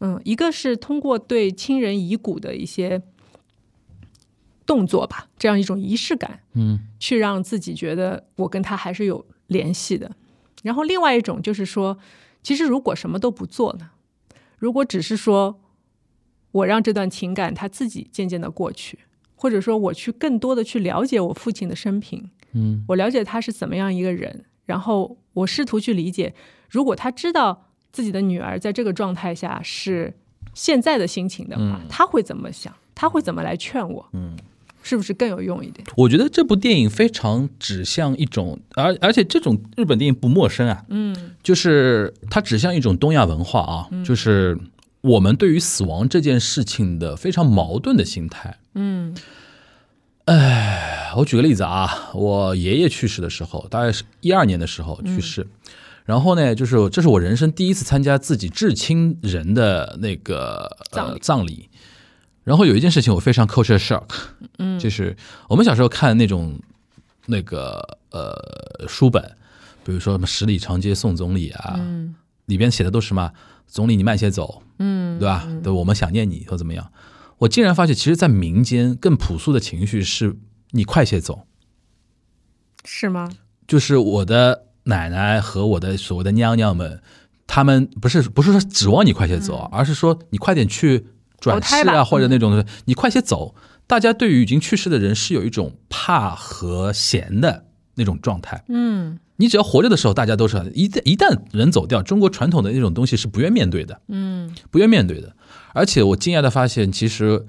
嗯，一个是通过对亲人遗骨的一些动作吧，这样一种仪式感，嗯去让自己觉得我跟他还是有联系的。然后另外一种就是说，其实如果什么都不做呢，如果只是说我让这段情感它自己渐渐的过去，或者说我去更多的去了解我父亲的生平，嗯我了解他是怎么样一个人，然后我试图去理解，如果他知道自己的女儿在这个状态下是现在的心情的话，他会怎么想？他会怎么来劝我？嗯，是不是更有用一点？我觉得这部电影非常指向一种，而而且这种日本电影不陌生啊，嗯就是它指向一种东亚文化啊，就是我们对于死亡这件事情的非常矛盾的心态。嗯哎我举个例子啊，我爷爷去世的时候，大概是一二年的时候去世，然后呢，就是这是我人生第一次参加自己至亲人的那个呃葬礼葬礼。然后有一件事情我非常 culture shock，嗯，就是我们小时候看那种那个呃书本，比如说什么《十里长街送总理》啊，嗯里边写的都是什么总理你慢些走，嗯，对吧？对，我们想念你或怎么样。我竟然发现，其实，在民间更朴素的情绪是你快些走。是吗？就是我的奶奶和我的所谓的娘娘们，他们不是不是说指望你快些走，而是说你快点去转世啊，或者那种你快些走。大家对于已经去世的人是有一种怕和嫌的那种状态。嗯你只要活着的时候，大家都是一旦一旦人走掉，中国传统的那种东西是不愿面对的。嗯不愿面对的。而且我惊讶的发现，其实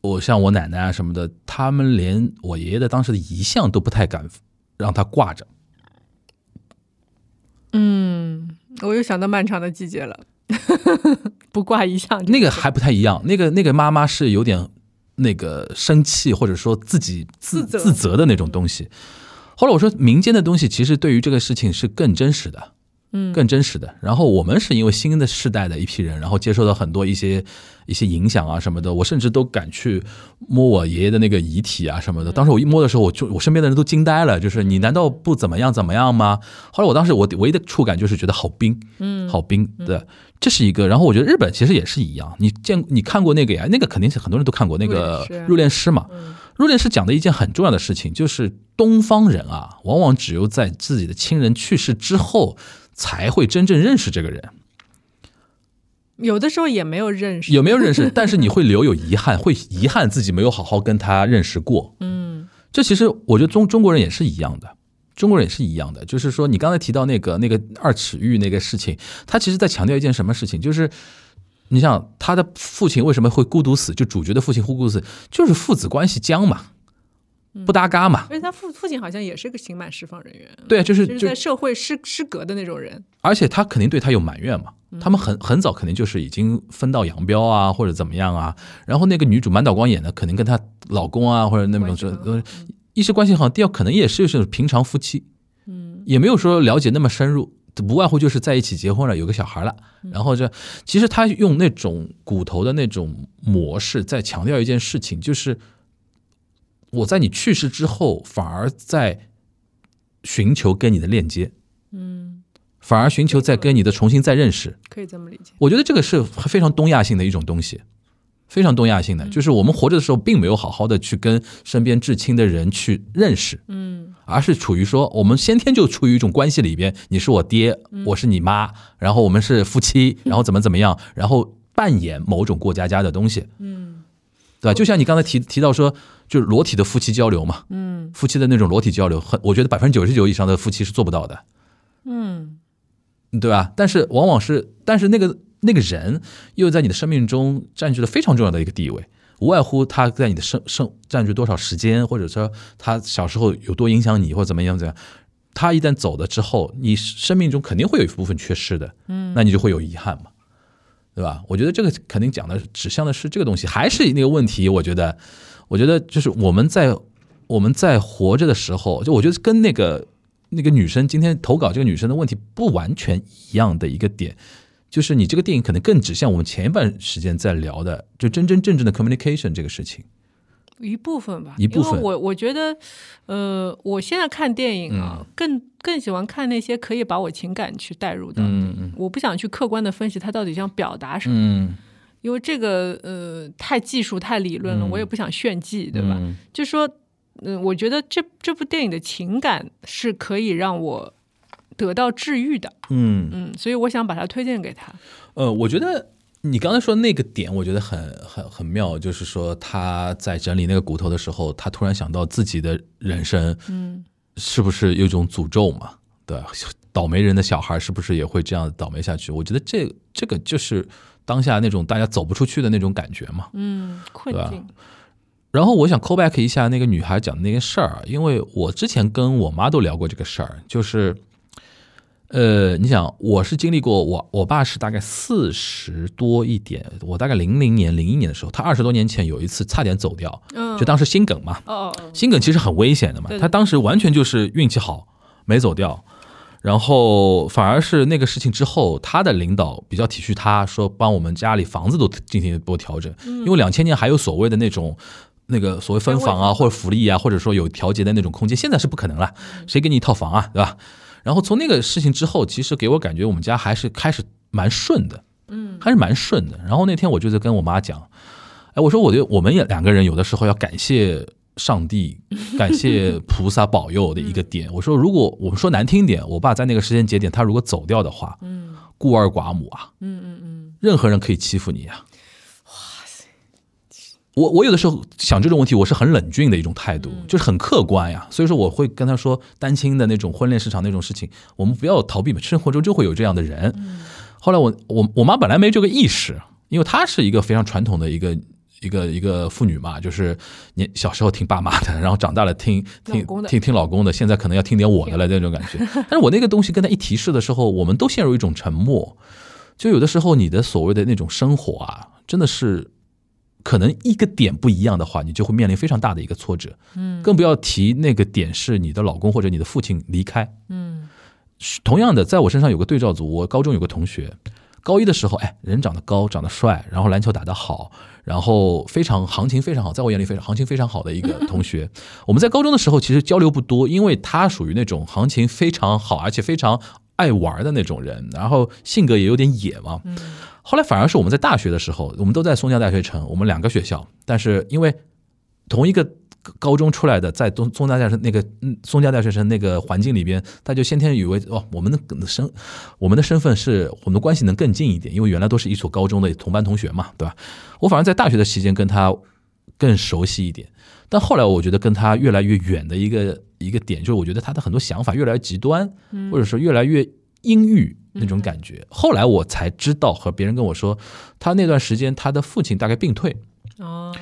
我像我奶奶啊什么的，他们连我爷爷的当时的遗像都不太敢让他挂着。嗯，我又想到漫长的季节了，不挂遗像，那个还不太一样，那个那个妈妈是有点那个生气，或者说自己自自责的那种东西。后来我说，民间的东西其实对于这个事情是更真实的，嗯更真实的。然后我们是因为新的世代的一批人，然后接受到很多一些一些影响啊什么的，我甚至都敢去摸我爷爷的那个遗体啊什么的。当时我一摸的时候，我就我身边的人都惊呆了，就是你难道不怎么样怎么样吗？后来我当时我唯一的触感就是觉得好冰，嗯好冰，对，这是一个。然后我觉得日本其实也是一样，你见你看过那个呀？那个肯定是很多人都看过那个入殓师嘛。嗯入殓师讲的一件很重要的事情，就是东方人啊，往往只有在自己的亲人去世之后，才会真正认识这个人。有的时候也没有认识，有没有认识？但是你会留有遗憾，会遗憾自己没有好好跟他认识过。嗯这其实我觉得中中国人也是一样的，中国人也是一样的。就是说，你刚才提到那个那个二尺玉那个事情，他其实在强调一件什么事情？就是你想他的父亲为什么会孤独死？就主角的父亲会孤独死，就是父子关系僵嘛，不搭嘎嘛。而且他父父亲好像也是个刑满释放人员，对，就是就就是在社会失失格的那种人，而且他肯定对他有埋怨嘛，他们很很早肯定就是已经分道扬镳啊，或者怎么样啊。然后那个女主满岛光演的，肯定跟她老公啊或者那种是关系很好呃一些关系好，第二可能也是就是平常夫妻，嗯。也没有说了解那么深入，不外乎就是在一起结婚了，有个小孩了，然后这其实他用那种骨头的那种模式在强调一件事情，就是我在你去世之后，反而在寻求跟你的链接。嗯，反而寻求在跟你的重新再认识。可以这么理解。我觉得这个是非常东亚性的一种东西，非常东亚性的，就是我们活着的时候并没有好好的去跟身边至亲的人去认识，嗯而是处于说我们先天就处于一种关系里边，你是我爹，我是你妈，然后我们是夫妻，然后怎么怎么样，然后扮演某种过家家的东西。嗯，对吧？就像你刚才提提到说，就是裸体的夫妻交流嘛，嗯夫妻的那种裸体交流，很，我觉得百分之九十九以上的夫妻是做不到的，嗯对吧？但是往往是，但是那个那个人又在你的生命中占据了非常重要的一个地位，无外乎他在你的生生占据多少时间，或者说他小时候有多影响你，或者怎么样怎么样。他一旦走了之后，你生命中肯定会有一部分缺失的，嗯，那你就会有遗憾嘛，对吧？我觉得这个肯定讲的指向的是这个东西，还是那个问题。我觉得，我觉得就是我们在我们在活着的时候，就我觉得跟那个那个女生今天投稿这个女生的问题不完全一样的一个点，就是你这个电影可能更指向我们前一段时间在聊的，就真真正正的 communication 这个事情。一部分吧，一部分。因为我我觉得，呃，我现在看电影啊，更更喜欢看那些可以把我情感去带入的。嗯嗯。我不想去客观的分析他到底想表达什么，嗯，因为这个呃太技术太理论了，嗯我也不想炫技，对吧？嗯就说，嗯、我觉得这这部电影的情感是可以让我得到治愈的，嗯嗯，所以我想把它推荐给他。呃，我觉得你刚才说那个点，我觉得很很很妙，就是说他在整理那个骨头的时候，他突然想到自己的人生，嗯，是不是有一种诅咒嘛？对，倒霉人的小孩是不是也会这样倒霉下去？我觉得这这个就是当下那种大家走不出去的那种感觉嘛。嗯，困境，然后我想 call back 一下那个女孩讲的那个事儿，因为我之前跟我妈都聊过这个事儿，就是，呃，你想，我是经历过，我我爸是大概四十多一点，我大概零零年、零一年的时候，他二十多年前有一次差点走掉，嗯，就当时心梗嘛，哦心梗其实很危险的嘛他当时完全就是运气好，没走掉。然后反而是那个事情之后，他的领导比较体恤他，说帮我们家里房子都进行一波调整，因为两千年还有所谓的那种那个所谓分房啊，或者福利啊，或者说有调节的那种空间，现在是不可能了，谁给你一套房啊，对吧？然后从那个事情之后，其实给我感觉我们家还是开始蛮顺的，嗯，还是蛮顺的。然后那天我就在跟我妈讲，哎，我说我觉得我们也两个人有的时候要感谢上帝，感谢菩萨保佑的一个点。我说如果我们说难听点，我爸在那个时间节点他如果走掉的话，嗯孤儿寡母啊，嗯嗯嗯，任何人可以欺负你啊。我我有的时候想这种问题，我是很冷峻的一种态度，就是很客观呀。所以说我会跟他说，单亲的那种婚恋市场那种事情，我们不要逃避嘛，生活中就会有这样的人。后来我我我妈本来没这个意识，因为她是一个非常传统的一个一个一个妇女嘛，就是你小时候听爸妈的，然后长大了听听听听老公的，现在可能要听点我的了那种感觉。但是我那个东西跟他一提示的时候，我们都陷入一种沉默。就有的时候你的所谓的那种生活啊，真的是可能一个点不一样的话，你就会面临非常大的一个挫折。嗯，更不要提那个点是你的老公或者你的父亲离开。嗯同样的，在我身上有个对照组，我高中有个同学，高一的时候，哎，人长得高，长得帅，然后篮球打得好，然后非常行情非常好，在我眼里非常行情非常好的一个 同学。我们在高中的时候其实交流不多，因为他属于那种行情非常好，而且非常爱玩的那种人，然后性格也有点野嘛。后来反而是我们在大学的时候，我们都在松江大学城，我们两个学校，但是因为同一个高中出来的，在东松江大学那个嗯松江大学生那个环境里边，他就先天以为哦，我们的身我们的身份是我们的关系能更近一点，因为原来都是一所高中的同班同学嘛，对吧？我反而在大学的期间跟他更熟悉一点，但后来我觉得跟他越来越远的一个一个点，就是我觉得他的很多想法越来越极端，或者说越来越阴郁那种感觉。后来我才知道，和别人跟我说，他那段时间他的父亲大概病退。哦，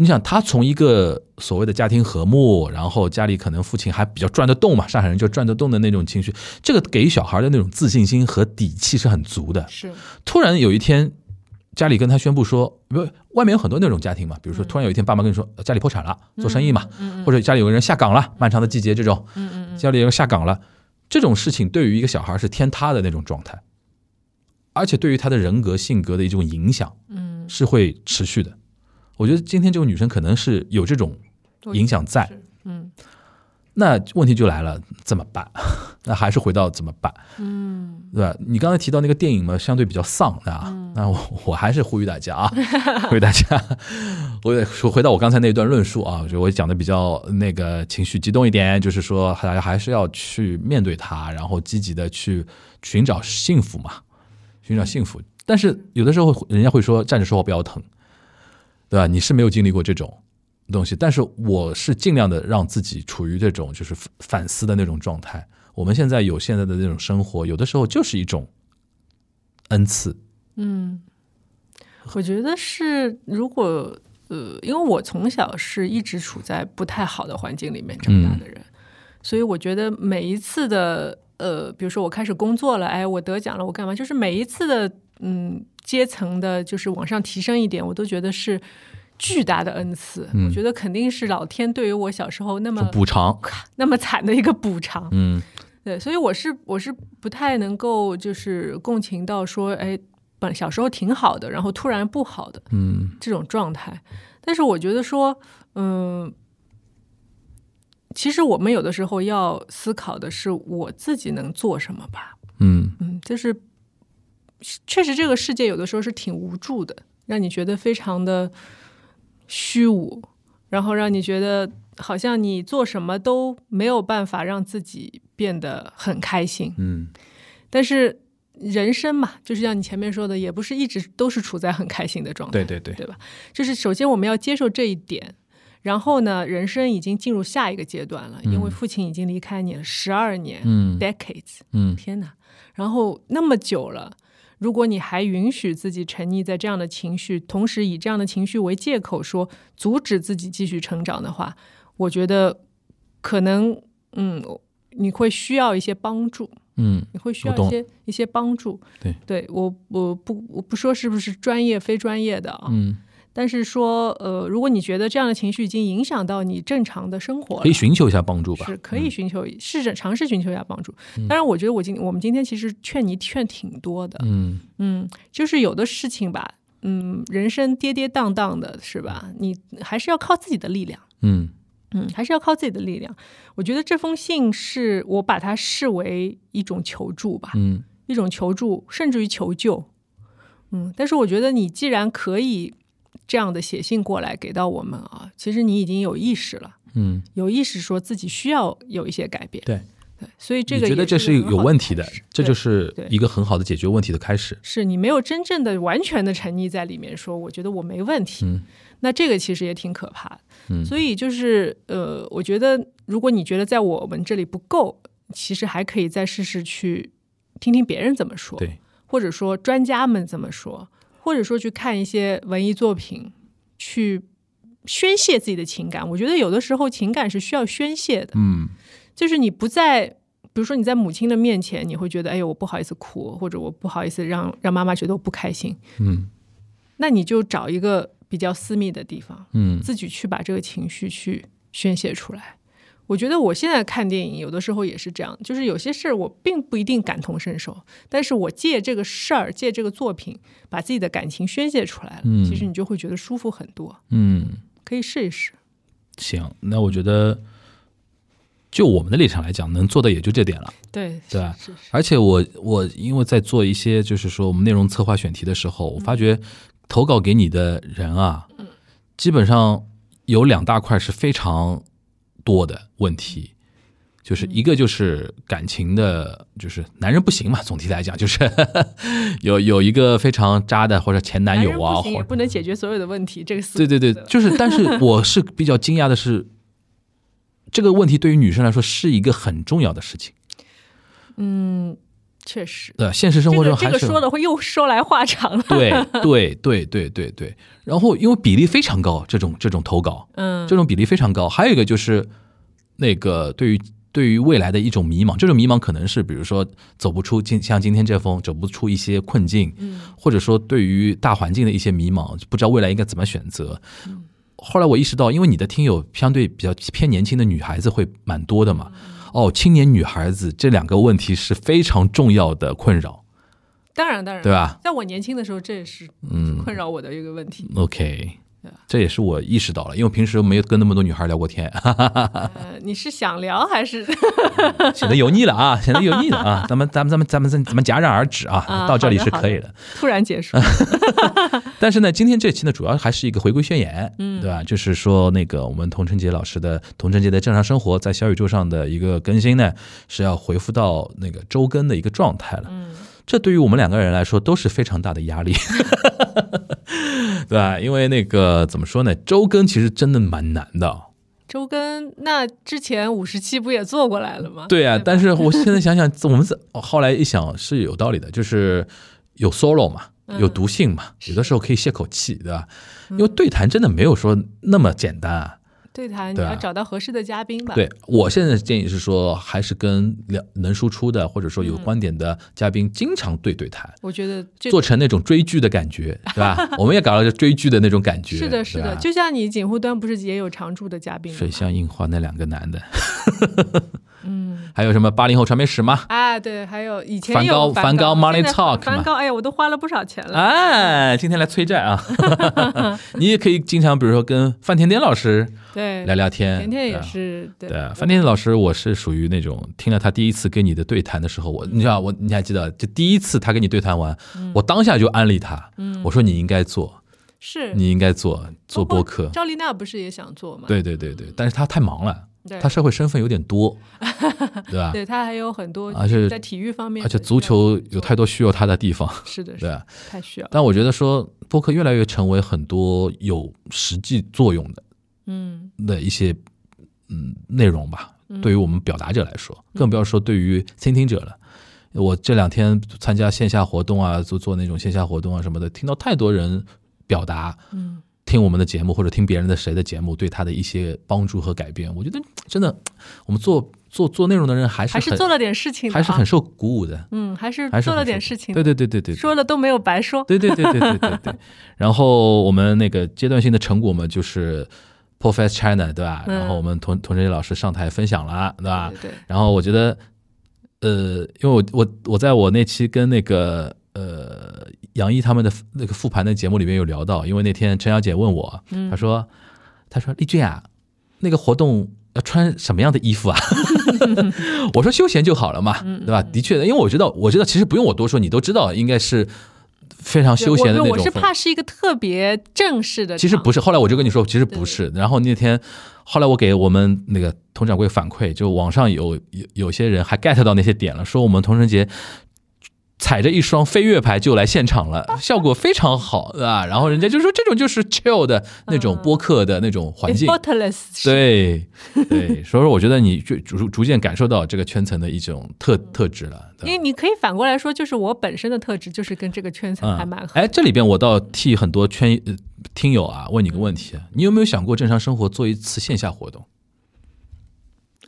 你想，他从一个所谓的家庭和睦，然后家里可能父亲还比较转得动嘛，上海人就转得动的那种情绪，这个给小孩的那种自信心和底气是很足的。是，突然有一天，家里跟他宣布说，不，外面有很多那种家庭嘛，比如说突然有一天爸妈跟你说，呃家里破产了，做生意嘛，或者家里有个人下岗了，漫长的季节这种，家里有人下岗了，这种事情对于一个小孩是天塌的那种状态，而且对于他的人格性格的一种影响，嗯，是会持续的。我觉得今天这个女生可能是有这种影响在，嗯那问题就来了，怎么办？那还是回到怎么办，嗯对吧？你刚才提到那个电影嘛，相对比较丧啊，那我我还是呼吁大家啊，呼吁大家，我也说回到我刚才那段论述啊，就我讲的比较那个情绪激动一点，就是说大家还是要去面对它，然后积极的去寻找幸福嘛，寻找幸福。但是有的时候人家会说站着说话不腰疼，对吧？你是没有经历过这种东西，但是我是尽量的让自己处于这种就是反反思的那种状态。我们现在有现在的那种生活，有的时候就是一种恩赐。嗯，我觉得是，如果呃，因为我从小是一直处在不太好的环境里面长大的人，所以我觉得每一次的呃，比如说我开始工作了，哎，我得奖了，我干嘛？就是每一次的嗯阶层的，就是往上提升一点，我都觉得是巨大的恩赐。我觉得肯定是老天对于我小时候那么补偿那么惨的一个补偿。嗯，对，所以我是我是不太能够就是共情到说，哎。本小时候挺好的，然后突然不好的，嗯，这种状态。但是我觉得说，嗯，其实我们有的时候要思考的是我自己能做什么吧。嗯嗯，就是确实这个世界有的时候是挺无助的，让你觉得非常的虚无，然后让你觉得好像你做什么都没有办法让自己变得很开心。嗯，但是。人生嘛，就是像你前面说的，也不是一直都是处在很开心的状态，对对对，对吧？就是首先我们要接受这一点，然后呢，人生已经进入下一个阶段了，因为父亲已经离开你了十二年，嗯，decades，嗯，天哪！然后那么久了，如果你还允许自己沉溺在这样的情绪，同时以这样的情绪为借口说阻止自己继续成长的话，我觉得可能，嗯，你会需要一些帮助。嗯，你会需要一些一些帮助。对，对我我不我不说是不是专业非专业的啊，嗯，但是说呃，如果你觉得这样的情绪已经影响到你正常的生活，可以寻求一下帮助吧，是可以寻求试着尝试寻求一下帮助。当然，我觉得我今我们今天其实劝你劝挺多的，嗯嗯，就是有的事情吧，嗯，人生跌跌宕宕的是吧？你还是要靠自己的力量，嗯。嗯，还是要靠自己的力量。我觉得这封信是我把它视为一种求助吧，嗯，一种求助，甚至于求救。嗯，但是我觉得你既然可以这样的写信过来给到我们啊，其实你已经有意识了，嗯，有意识说自己需要有一些改变。对对，所以这个觉得这是有问题的的，这就是一个很好的解决问题的开始。是你没有真正的完全的沉溺在里面，说我觉得我没问题。嗯，那这个其实也挺可怕的。嗯，所以就是呃，我觉得如果你觉得在我们这里不够，其实还可以再试试去听听别人怎么说，对，或者说专家们怎么说，或者说去看一些文艺作品，去宣泄自己的情感。我觉得有的时候情感是需要宣泄的，嗯，就是你不在，比如说你在母亲的面前，你会觉得哎呦我不好意思哭，或者我不好意思让让妈妈觉得我不开心，嗯，那你就找一个。比较私密的地方，嗯，自己去把这个情绪去宣泄出来。我觉得我现在看电影，有的时候也是这样，就是有些事儿我并不一定感同身受，但是我借这个事儿，借这个作品，把自己的感情宣泄出来了，嗯，其实你就会觉得舒服很多，嗯，可以试一试。行，那我觉得，就我们的立场来讲，能做的也就这点了，对，对吧？是是。而且我我因为在做一些就是说我们内容策划选题的时候，我发觉。投稿给你的人啊，基本上有两大块是非常多的问题，就是一个就是感情的，就是男人不行嘛。总体来讲，就是 有有一个非常渣的或者前男友啊，或者不能解决所有的问题。这个对对对，就是，但是 我是比较惊讶的是，这个问题对于女生来说是一个很重要的事情。嗯。确实，对，现实生活中这个说的会又说来话长了。对对对对对对，然后因为比例非常高，这种这种投稿，嗯，这种比例非常高。还有一个就是那个对于对于未来的一种迷茫，这种迷茫可能是比如说走不出今像今天这封走不出一些困境，嗯，或者说对于大环境的一些迷茫，不知道未来应该怎么选择。后来我意识到，因为你的听友相对比较偏年轻的女孩子会蛮多的嘛。哦，青年女孩子这两个问题是非常重要的困扰。当然，当然，对吧？在我年轻的时候，这也是嗯困扰我的一个问题。OK，这也是我意识到了，因为平时没有跟那么多女孩聊过天。你是想聊还是 显得油腻了啊？显得油腻了啊！咱们咱们咱们咱们咱们戛然而止啊！到这里是可以的。突然结束。但是呢，今天这期呢，主要还是一个回归宣言，嗯，对吧？就是说，那个我们童晨杰老师的《童晨杰的正常生活》在小宇宙上的一个更新呢，是要回复到那个周更的一个状态了。嗯，这对于我们两个人来说都是非常大的压力。对吧？因为那个怎么说呢，周更其实真的蛮难的。周更，那之前五十期不也做过来了吗？对啊，吧但是我现在想想，我们是后来一想是有道理的，就是有 solo 嘛，嗯有毒性嘛，有的时候可以泄口气，对吧？因为对谈真的没有说那么简单啊。对谈，你要找到合适的嘉宾吧？对我现在的建议是说，还是跟两能输出的或者说有嗯观点的嘉宾经常对对谈，我觉得做成那种追剧的感觉，对吧？我们也搞了个追剧的那种感觉，是的，是的，就像你锦湖端不是也有常驻的嘉宾吗？水乡映花那两个男的，嗯，还有什么八零后传媒史吗？啊，对，还有以前梵有高梵高 Money Talk 梵高，哎呀，我都花了不少钱了。哎，今天来催债啊！你也可以经常，比如说跟范甜甜老师对，聊聊天。甜甜也是，对范甜甜老师，我是属于那种听了他第一次跟你的对谈的时候，我你知道我你还记得，就第一次他跟你对谈完，我当下就安利他，嗯我说你应该做，是你应该做做播客。赵丽娜不是也想做吗？对对对对，但是她太忙了，对，他社会身份有点多，对吧？对他还有很多，而且在体育方面，而且足球有太多需要他的地方，是的，是对的，啊。太需要。但我觉得说播客越来越成为很多有实际作用的嗯的一些嗯内容吧，对于我们表达者来说，更不要说对于倾听者了。我这两天参加线下活动啊，做做那种线下活动啊什么的，听到太多人表达，嗯，听我们的节目或者听别人的谁的节目对他的一些帮助和改变，我觉得真的，我们做做做内容的人还是很还是做了点事情啊，还是很受鼓舞的，嗯，还是还是做了点事情，对对对对对，对说了都没有白说。对对对对对对对。然后我们那个阶段性的成果嘛，就是 Profess China，对吧？嗯然后我们童童晨杰老师上台分享了，对吧？对对，然后我觉得，呃，因为我我我在我那期跟那个呃杨毅他们的那个复盘的节目里面有聊到，因为那天陈小姐问我，嗯她说她说丽君啊，那个活动。要穿什么样的衣服啊？我说休闲就好了嘛，嗯对吧？的确，因为我知道，我知道，其实不用我多说，你都知道，应该是非常休闲的那种。我我是怕是一个特别正式的，其实不是，后来我就跟你说，其实不是。然后那天，后来我给我们那个佟掌柜反馈，就网上有有有些人还 get 到那些点了，说我们童晨杰踩着一双飞跃牌就来现场了，效果非常好，对吧？然后人家就说这种就是 chill 的那种播客的那种环境。对对，所以说我觉得你就逐逐渐感受到这个圈层的一种特特质了。因为你可以反过来说，就是我本身的特质就是跟这个圈层还蛮合。哎，这里边我倒替很多圈呃听友啊问你个问题，你有没有想过正常生活做一次线下活动？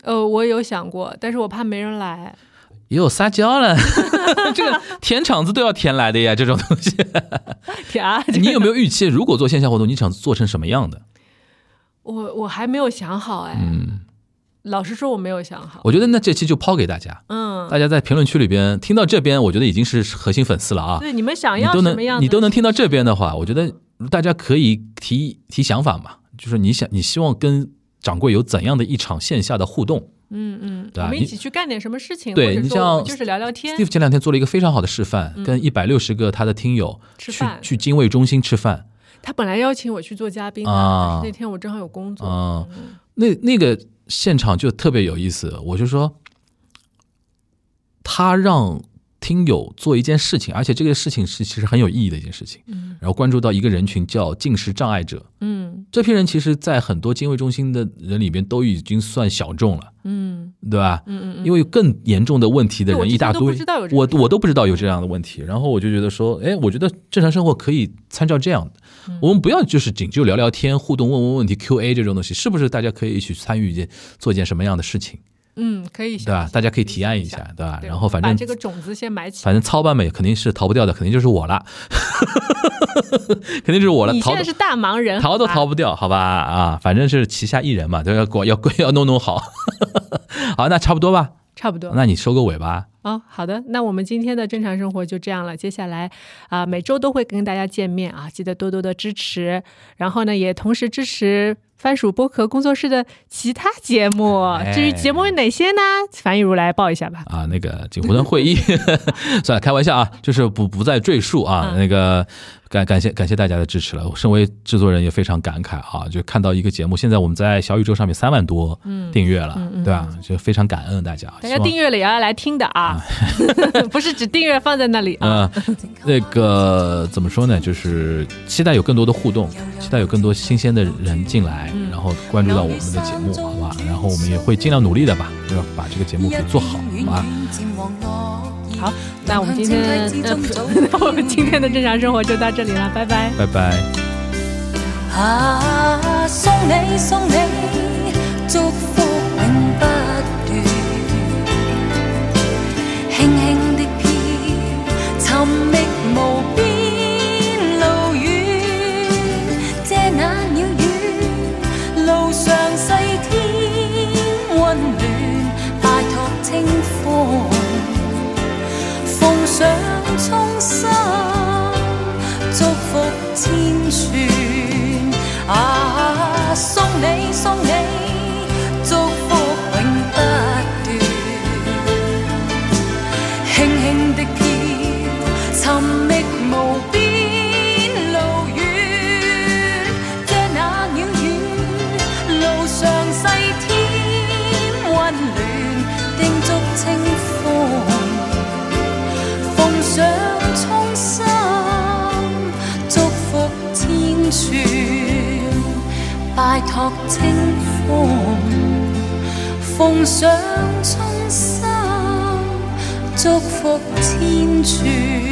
呃，我有想过，但是我怕没人来。也有撒娇了，这个填场子都要填来的呀，这种东西。填啊，你有没有预期，如果做线下活动，你想做成什么样的？我我还没有想好哎。嗯，老实说，我没有想好。我觉得那这期就抛给大家，嗯，大家在评论区里边听到这边，我觉得已经是核心粉丝了啊。对，你们想要？你都能听到这边的话，我觉得大家可以提提想法嘛，就是你想你希望跟掌柜有怎样的一场线下的互动嗯嗯，对我们一起去干点什么事情，对你像说就是聊聊天。？Steve 前两天做了一个非常好的示范，跟一百六十个他的听友去去精卫中心吃饭他本来邀请我去做嘉宾的，啊但是那天我正好有工作。啊、那那个现场就特别有意思，我就说他让听友做一件事情，而且这个事情是其实很有意义的一件事情，嗯。然后关注到一个人群叫进食障碍者。嗯。这批人其实，在很多精卫中心的人里边都已经算小众了，嗯。对吧？嗯因为更严重的问题的人一大堆我我都不知道有这样的问题。然后我就觉得说，哎，我觉得正常生活可以参照这样的，嗯。我们不要就是仅就聊聊天、互动、问问问题、Q&A 这种东西，是不是大家可以一起参与一件做一件什么样的事情，嗯可以对吧？大家可以提案一一下，对吧？对然后反正把这个种子先埋起来。反正操办美肯定是逃不掉的，肯定就是我了，肯定就是我了，你现在是大忙人，逃都逃不掉，好吧？啊，反正是旗下艺人嘛，都要管要要弄弄好。好，那差不多吧。差不多。那你收个尾吧。哦，好的，那我们今天的正常生活就这样了。接下来啊、每周都会跟大家见面啊，记得多多的支持。然后呢，也同时支持番薯剥壳工作室的其他节目。哎至于节目有哪些呢？樊雨如来报一下吧。啊，那个锦湖灯会议，算了，开玩笑啊，就是不不再赘述啊。嗯那个感感谢感谢大家的支持了。我身为制作人也非常感慨啊，就看到一个节目，现在我们在小宇宙上面三万多订阅了，对吧？就非常感恩大家。大家订阅了也要来听的啊，不是只订阅放在那里啊。那个怎么说呢？就是期待有更多的互动，期待有更多新鲜的人进来，然后关注到我们的节目，好吧？然后我们也会尽量努力的吧，要把这个节目给做好，好吧？好，那我们今天，那我们今天的正常生活就到这里了，拜拜，拜拜。啊，送你送你，祝福你送托清风，奉上衷心祝福千串。